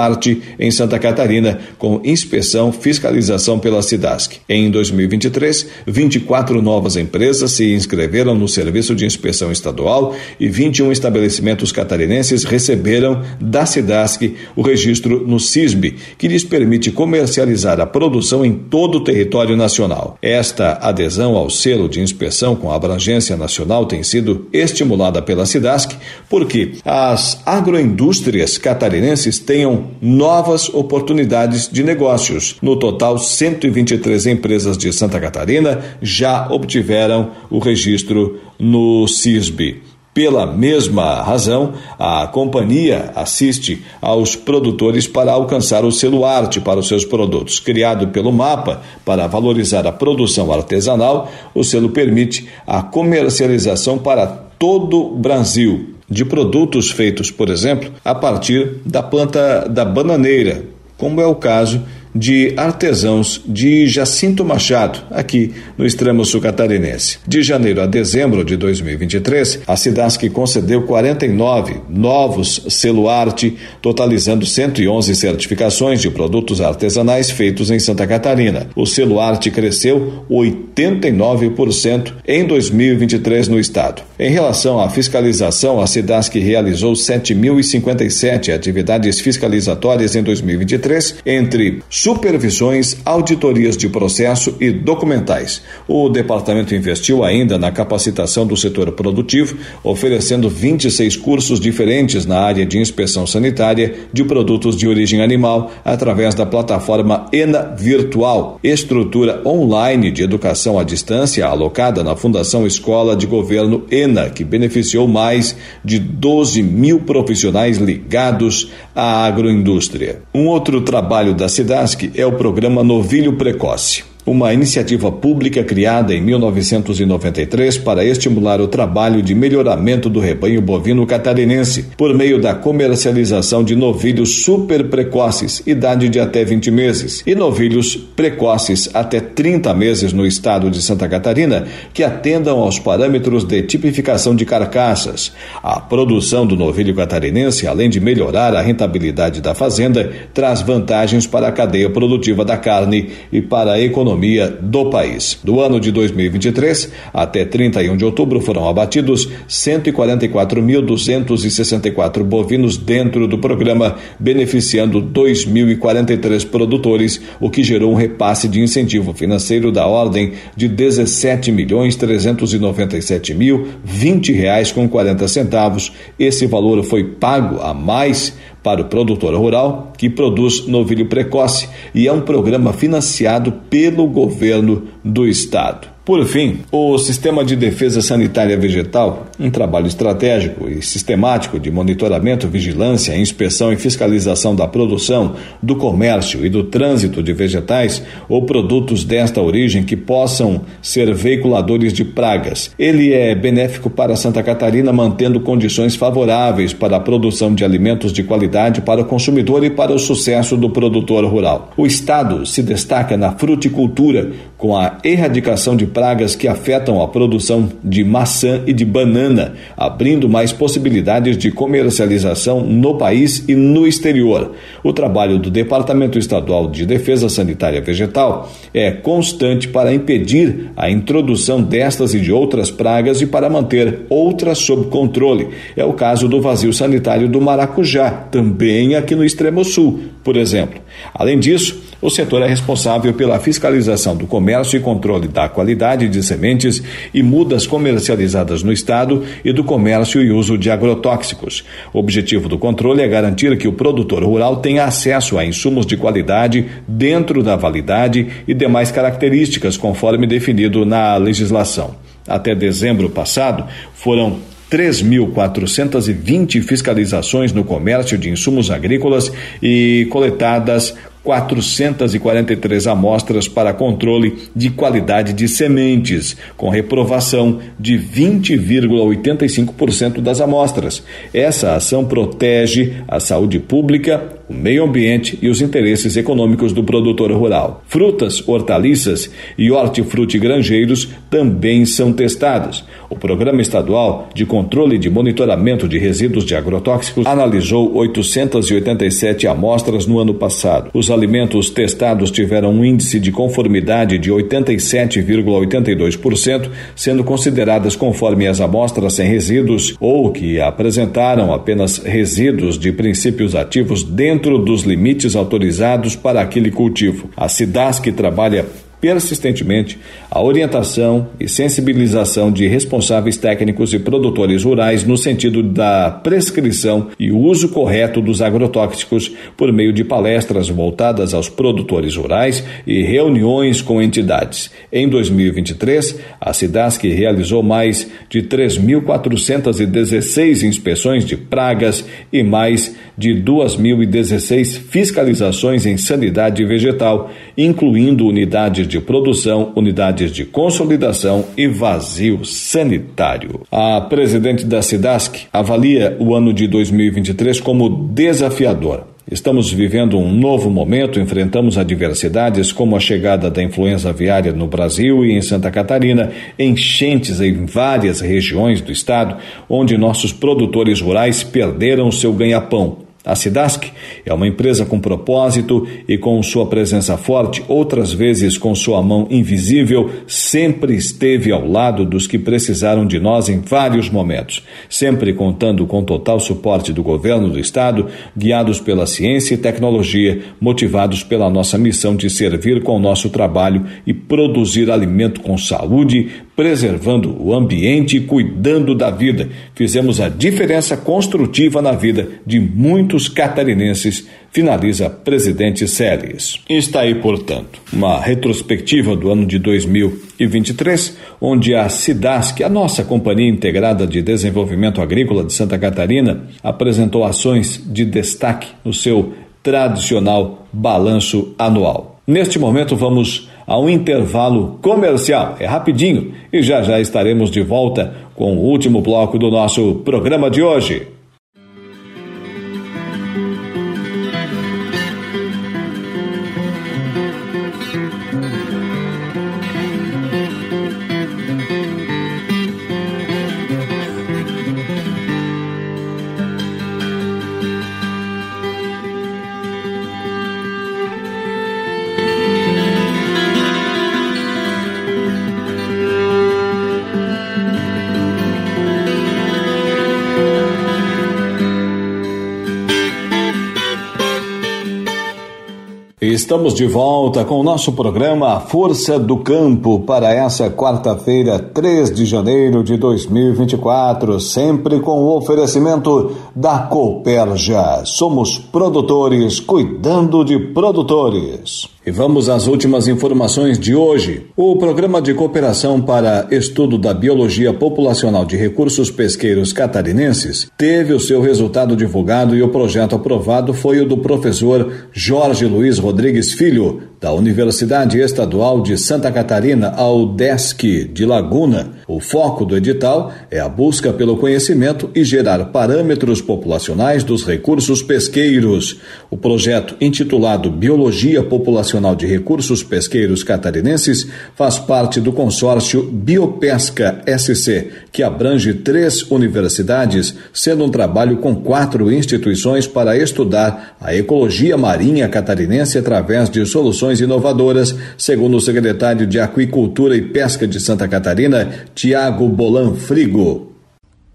em Santa Catarina com inspeção, fiscalização pela SIDASC. Em 2023, 24 novas empresas se inscreveram no Serviço de Inspeção Estadual e 21 estabelecimentos catarinenses receberam da SIDASC o registro no CISB, que lhes permite comercializar a produção em todo o território nacional. Esta adesão ao selo de inspeção com abrangência nacional tem sido estimulada pela SIDASC porque as agroindústrias catarinenses tenham novas oportunidades de negócios. No total, 123 empresas de Santa Catarina já obtiveram o registro no CISB. Pela mesma razão, a companhia assiste aos produtores para alcançar o selo arte para os seus produtos. Criado pelo MAPA para valorizar a produção artesanal, o selo permite a comercialização para todo o Brasil de produtos feitos, por exemplo, a partir da planta da bananeira, como é o caso de artesãos de Jacinto Machado, aqui no extremo sul catarinense. De janeiro a dezembro de 2023, a Cidasc concedeu 49 novos selo arte, totalizando 111 certificações de produtos artesanais feitos em Santa Catarina. O selo arte cresceu 89% em 2023 no estado. Em relação à fiscalização, a Cidasc realizou 7.057 atividades fiscalizatórias em 2023, entre supervisões, auditorias de processo e documentais. O departamento investiu ainda na capacitação do setor produtivo, oferecendo 26 cursos diferentes na área de inspeção sanitária de produtos de origem animal através da plataforma ENA Virtual, estrutura online de educação à distância alocada na Fundação Escola de Governo ENA, que beneficiou mais de 12 mil profissionais ligados à agroindústria. Um outro trabalho da cidade é o programa Novilho Precoce uma iniciativa pública criada em 1993 para estimular o trabalho de melhoramento do rebanho bovino catarinense por meio da comercialização de novilhos super precoces, idade de até 20 meses, e novilhos precoces até 30 meses no estado de Santa Catarina, que atendam aos parâmetros de tipificação de carcaças. A produção do novilho catarinense, além de melhorar a rentabilidade da fazenda, traz vantagens para a cadeia produtiva da carne e para a economia economia do país. Do ano de 2023 até 31 de outubro foram abatidos 144.264 bovinos dentro do programa, beneficiando 2.043 produtores, o que gerou um repasse de incentivo financeiro da ordem de 17 milhões 397 mil 20 reais com 40 centavos. Esse valor foi pago a mais para o produtor rural que produz novilho precoce e é um programa financiado pelo governo do estado. Por fim, o Sistema de Defesa Sanitária Vegetal, um trabalho estratégico e sistemático de monitoramento, vigilância, inspeção e fiscalização da produção, do comércio e do trânsito de vegetais ou produtos desta origem que possam ser veiculadores de pragas. Ele é benéfico para Santa Catarina, mantendo condições favoráveis para a produção de alimentos de qualidade para o consumidor e para o sucesso do produtor rural. O Estado se destaca na fruticultura, com a erradicação de pragas que afetam a produção de maçã e de banana, abrindo mais possibilidades de comercialização no país e no exterior. O trabalho do Departamento Estadual de Defesa Sanitária Vegetal é constante para impedir a introdução destas e de outras pragas e para manter outras sob controle. É o caso do vazio sanitário do maracujá, também aqui no extremo sul, por exemplo. Além disso, o setor é responsável pela fiscalização do comércio e controle da qualidade de sementes e mudas comercializadas no estado e do comércio e uso de agrotóxicos. O objetivo do controle é garantir que o produtor rural tenha acesso a insumos de qualidade dentro da validade e demais características conforme definido na legislação. Até dezembro passado, foram 3.420 fiscalizações no comércio de insumos agrícolas e coletadas 443 amostras para controle de qualidade de sementes, com reprovação de 20,85% das amostras. Essa ação protege a saúde pública, o meio ambiente e os interesses econômicos do produtor rural. Frutas, hortaliças e hortifruti granjeiros também são testados. O Programa Estadual de Controle de Monitoramento de Resíduos de Agrotóxicos analisou 887 amostras no ano passado. Os alimentos testados tiveram um índice de conformidade de 87,82%, sendo consideradas conforme as amostras sem resíduos ou que apresentaram apenas resíduos de princípios ativos dentro dos limites autorizados para aquele cultivo. A CIDAS, que trabalha persistentemente a orientação e sensibilização de responsáveis técnicos e produtores rurais no sentido da prescrição e uso correto dos agrotóxicos por meio de palestras voltadas aos produtores rurais e reuniões com entidades. Em 2023, a SIDASC realizou mais de 3.416 inspeções de pragas e mais de 2.016 fiscalizações em sanidade vegetal, incluindo unidades de produção, unidades de consolidação e vazio sanitário. A presidente da SIDASC avalia o ano de 2023 como desafiador. Estamos vivendo um novo momento, enfrentamos adversidades como a chegada da influenza aviária no Brasil e em Santa Catarina, enchentes em várias regiões do estado, onde nossos produtores rurais perderam seu ganha-pão. A Sidask é uma empresa com propósito e com sua presença forte, outras vezes com sua mão invisível, sempre esteve ao lado dos que precisaram de nós em vários momentos, sempre contando com total suporte do governo do estado, guiados pela ciência e tecnologia, motivados pela nossa missão de servir com o nosso trabalho e produzir alimento com saúde, preservando o ambiente e cuidando da vida. Fizemos a diferença construtiva na vida de muitos catarinenses, finaliza presidente Séries. Está aí, portanto, uma retrospectiva do ano de 2023, onde a SIDASC, a nossa Companhia Integrada de Desenvolvimento Agrícola de Santa Catarina, apresentou ações de destaque no seu tradicional balanço anual. Neste momento, vamos a um intervalo comercial. É rapidinho e já já estaremos de volta com o último bloco do nosso programa de hoje. Estamos de volta com o nosso programa Força do Campo para essa quarta-feira, 3 de janeiro de 2024, sempre com o oferecimento da Cooperja. Somos produtores cuidando de produtores. E vamos às últimas informações de hoje. O Programa de Cooperação para Estudo da Biologia Populacional de Recursos Pesqueiros Catarinenses teve o seu resultado divulgado e o projeto aprovado foi o do professor Jorge Luiz Rodrigues Filho, da Universidade Estadual de Santa Catarina ao DESC de Laguna. O foco do edital é a busca pelo conhecimento e gerar parâmetros populacionais dos recursos pesqueiros. O projeto, intitulado Biologia Populacional de Recursos Pesqueiros Catarinenses, faz parte do consórcio Biopesca SC, que abrange três universidades, sendo um trabalho com quatro instituições para estudar a ecologia marinha catarinense através de soluções soluções inovadoras, segundo o secretário de Aquicultura e Pesca de Santa Catarina, Tiago Bolan Frigo.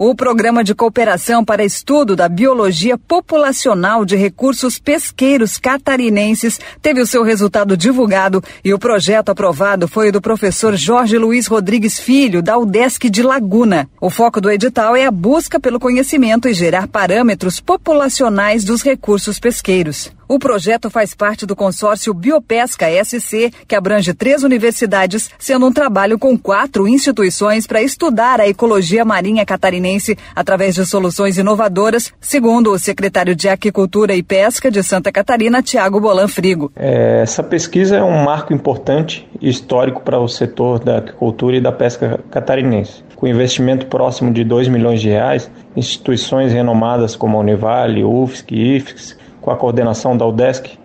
O Programa de Cooperação para Estudo da Biologia Populacional de Recursos Pesqueiros Catarinenses teve o seu resultado divulgado e o projeto aprovado foi o do professor Jorge Luiz Rodrigues Filho, da UDESC de Laguna. O foco do edital é a busca pelo conhecimento e gerar parâmetros populacionais dos recursos pesqueiros. O projeto faz parte do consórcio Biopesca SC, que abrange três universidades, sendo um trabalho com quatro instituições para estudar a ecologia marinha catarinense através de soluções inovadoras, segundo o secretário de Aquicultura e Pesca de Santa Catarina, Tiago Bolan Frigo. É, essa pesquisa é um marco importante e histórico para o setor da aquicultura e da pesca catarinense. Com investimento próximo de 2 milhões de reais, instituições renomadas como a Univale, UFSC e IFSC com a coordenação da UDESC,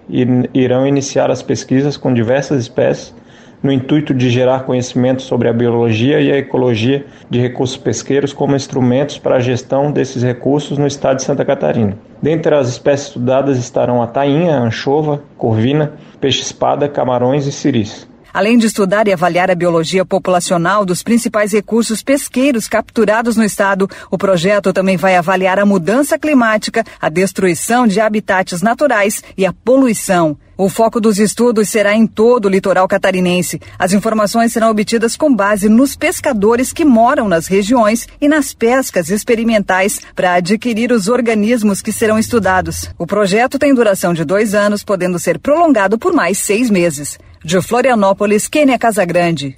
irão iniciar as pesquisas com diversas espécies no intuito de gerar conhecimento sobre a biologia e a ecologia de recursos pesqueiros como instrumentos para a gestão desses recursos no estado de Santa Catarina. Dentre as espécies estudadas estarão a tainha, anchova, corvina, peixe-espada, camarões e ciris. Além de estudar e avaliar a biologia populacional dos principais recursos pesqueiros capturados no estado, o projeto também vai avaliar a mudança climática, a destruição de habitats naturais e a poluição. O foco dos estudos será em todo o litoral catarinense. As informações serão obtidas com base nos pescadores que moram nas regiões e nas pescas experimentais para adquirir os organismos que serão estudados. O projeto tem duração de dois anos, podendo ser prolongado por mais seis meses. De Florianópolis, Kênia Casagrande.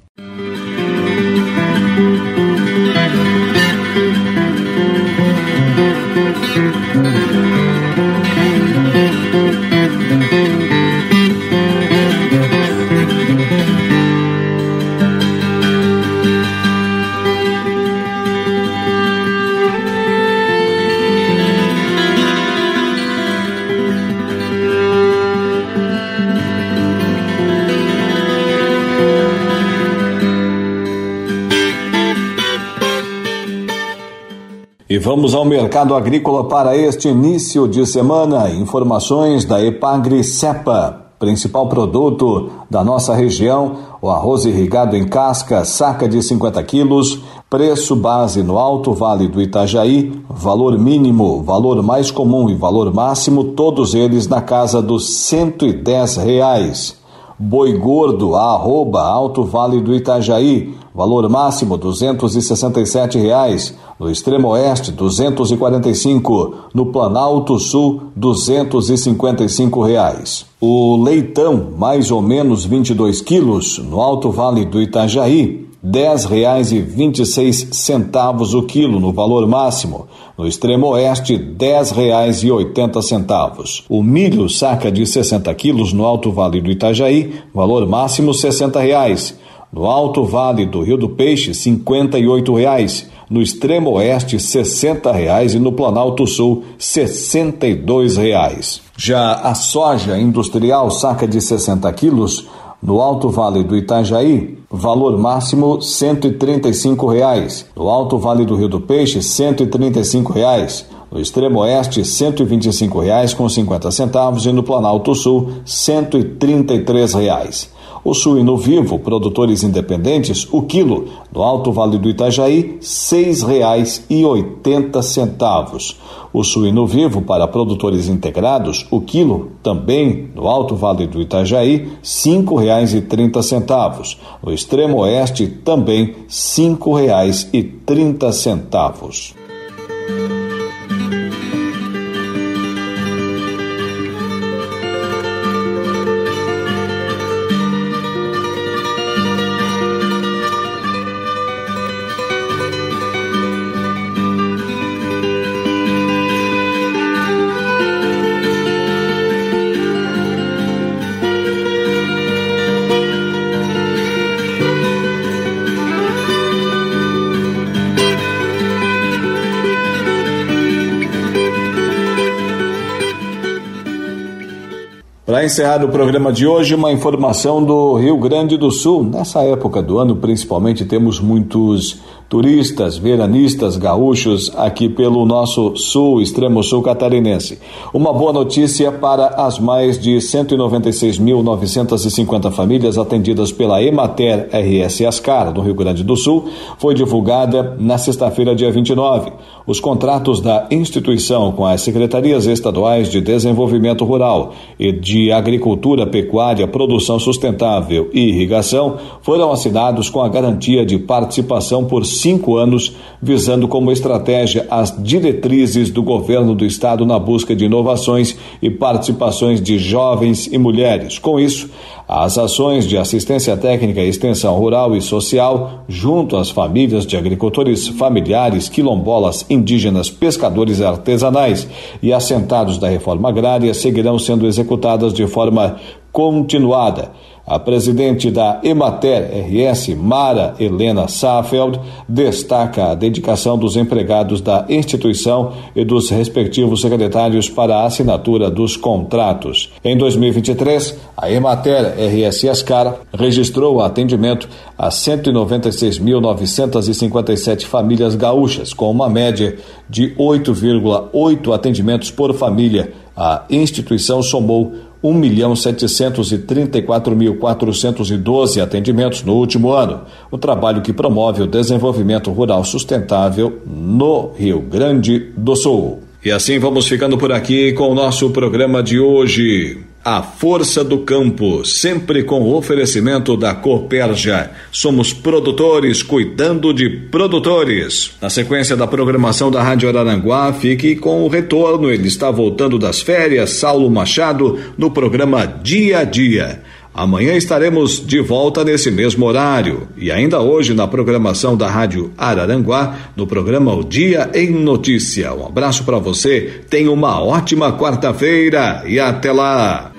E vamos ao mercado agrícola para este início de semana. Informações da Epagri Cepa, principal produto da nossa região, o arroz irrigado em casca, saca de 50 quilos, preço base no Alto Vale do Itajaí, valor mínimo, valor mais comum e valor máximo, todos eles na casa dos 110 reais. Boi gordo, arroba Alto Vale do Itajaí, valor máximo 267 reais. no extremo oeste R$ 245, no Planalto Sul 255 reais. O leitão, mais ou menos 22 quilos, no Alto Vale do Itajaí, R$ 10,26 o quilo no valor máximo. No extremo oeste, R$ 10,80. O milho saca de 60 quilos no Alto Vale do Itajaí, valor máximo 60 reais. No Alto Vale do Rio do Peixe, 58 reais. No extremo oeste, 60 reais e no Planalto Sul, 62 reais. Já a soja industrial saca de 60 quilos no Alto Vale do Itajaí, valor máximo 135 reais. No Alto Vale do Rio do Peixe, 135 reais. No extremo oeste, 125 reais com 50 centavos e no Planalto Sul, R$ 133. O suíno vivo, produtores independentes, o quilo, no Alto Vale do Itajaí, R$ 6,80. O suíno vivo para produtores integrados, o quilo, também no Alto Vale do Itajaí, R$ 5,30. No extremo oeste, também R$ 5,30. Encerrar o programa de hoje, uma informação do Rio Grande do Sul. Nessa época do ano, principalmente, temos muitos turistas, veranistas, gaúchos aqui pelo nosso sul, extremo sul catarinense. Uma boa notícia para as mais de 196.950 famílias atendidas pela Emater RS Ascar, do Rio Grande do Sul, foi divulgada na sexta-feira, dia 29. Os contratos da instituição com as secretarias estaduais de Desenvolvimento Rural e de Agricultura, Pecuária, Produção Sustentável e Irrigação foram assinados com a garantia de participação por cinco anos, visando como estratégia as diretrizes do governo do Estado na busca de inovações e participações de jovens e mulheres. Com isso, as ações de assistência técnica, extensão rural e social, junto às famílias de agricultores familiares, quilombolas, indígenas, pescadores artesanais e assentados da reforma agrária, seguirão sendo executadas de forma continuada. A presidente da Emater RS, Mara Helena Safeld, destaca a dedicação dos empregados da instituição e dos respectivos secretários para a assinatura dos contratos. Em 2023, a Emater RS Ascar registrou atendimento a 196.957 famílias gaúchas, com uma média de 8,8 atendimentos por família. A instituição somou 1.734.412 atendimentos no último ano. O trabalho que promove o desenvolvimento rural sustentável no Rio Grande do Sul. E assim vamos ficando por aqui com o nosso programa de hoje. A Força do Campo, sempre com o oferecimento da Coperja. Somos produtores cuidando de produtores. Na sequência da programação da Rádio Araranguá, fique com o retorno. Ele está voltando das férias, Saulo Machado, no programa Dia a Dia. Amanhã estaremos de volta nesse mesmo horário e ainda hoje na programação da Rádio Araranguá, no programa O Dia em Notícia. Um abraço para você, tenha uma ótima quarta-feira e até lá!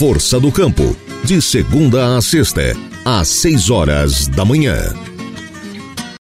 Força do Campo, de segunda a sexta, às seis horas da manhã.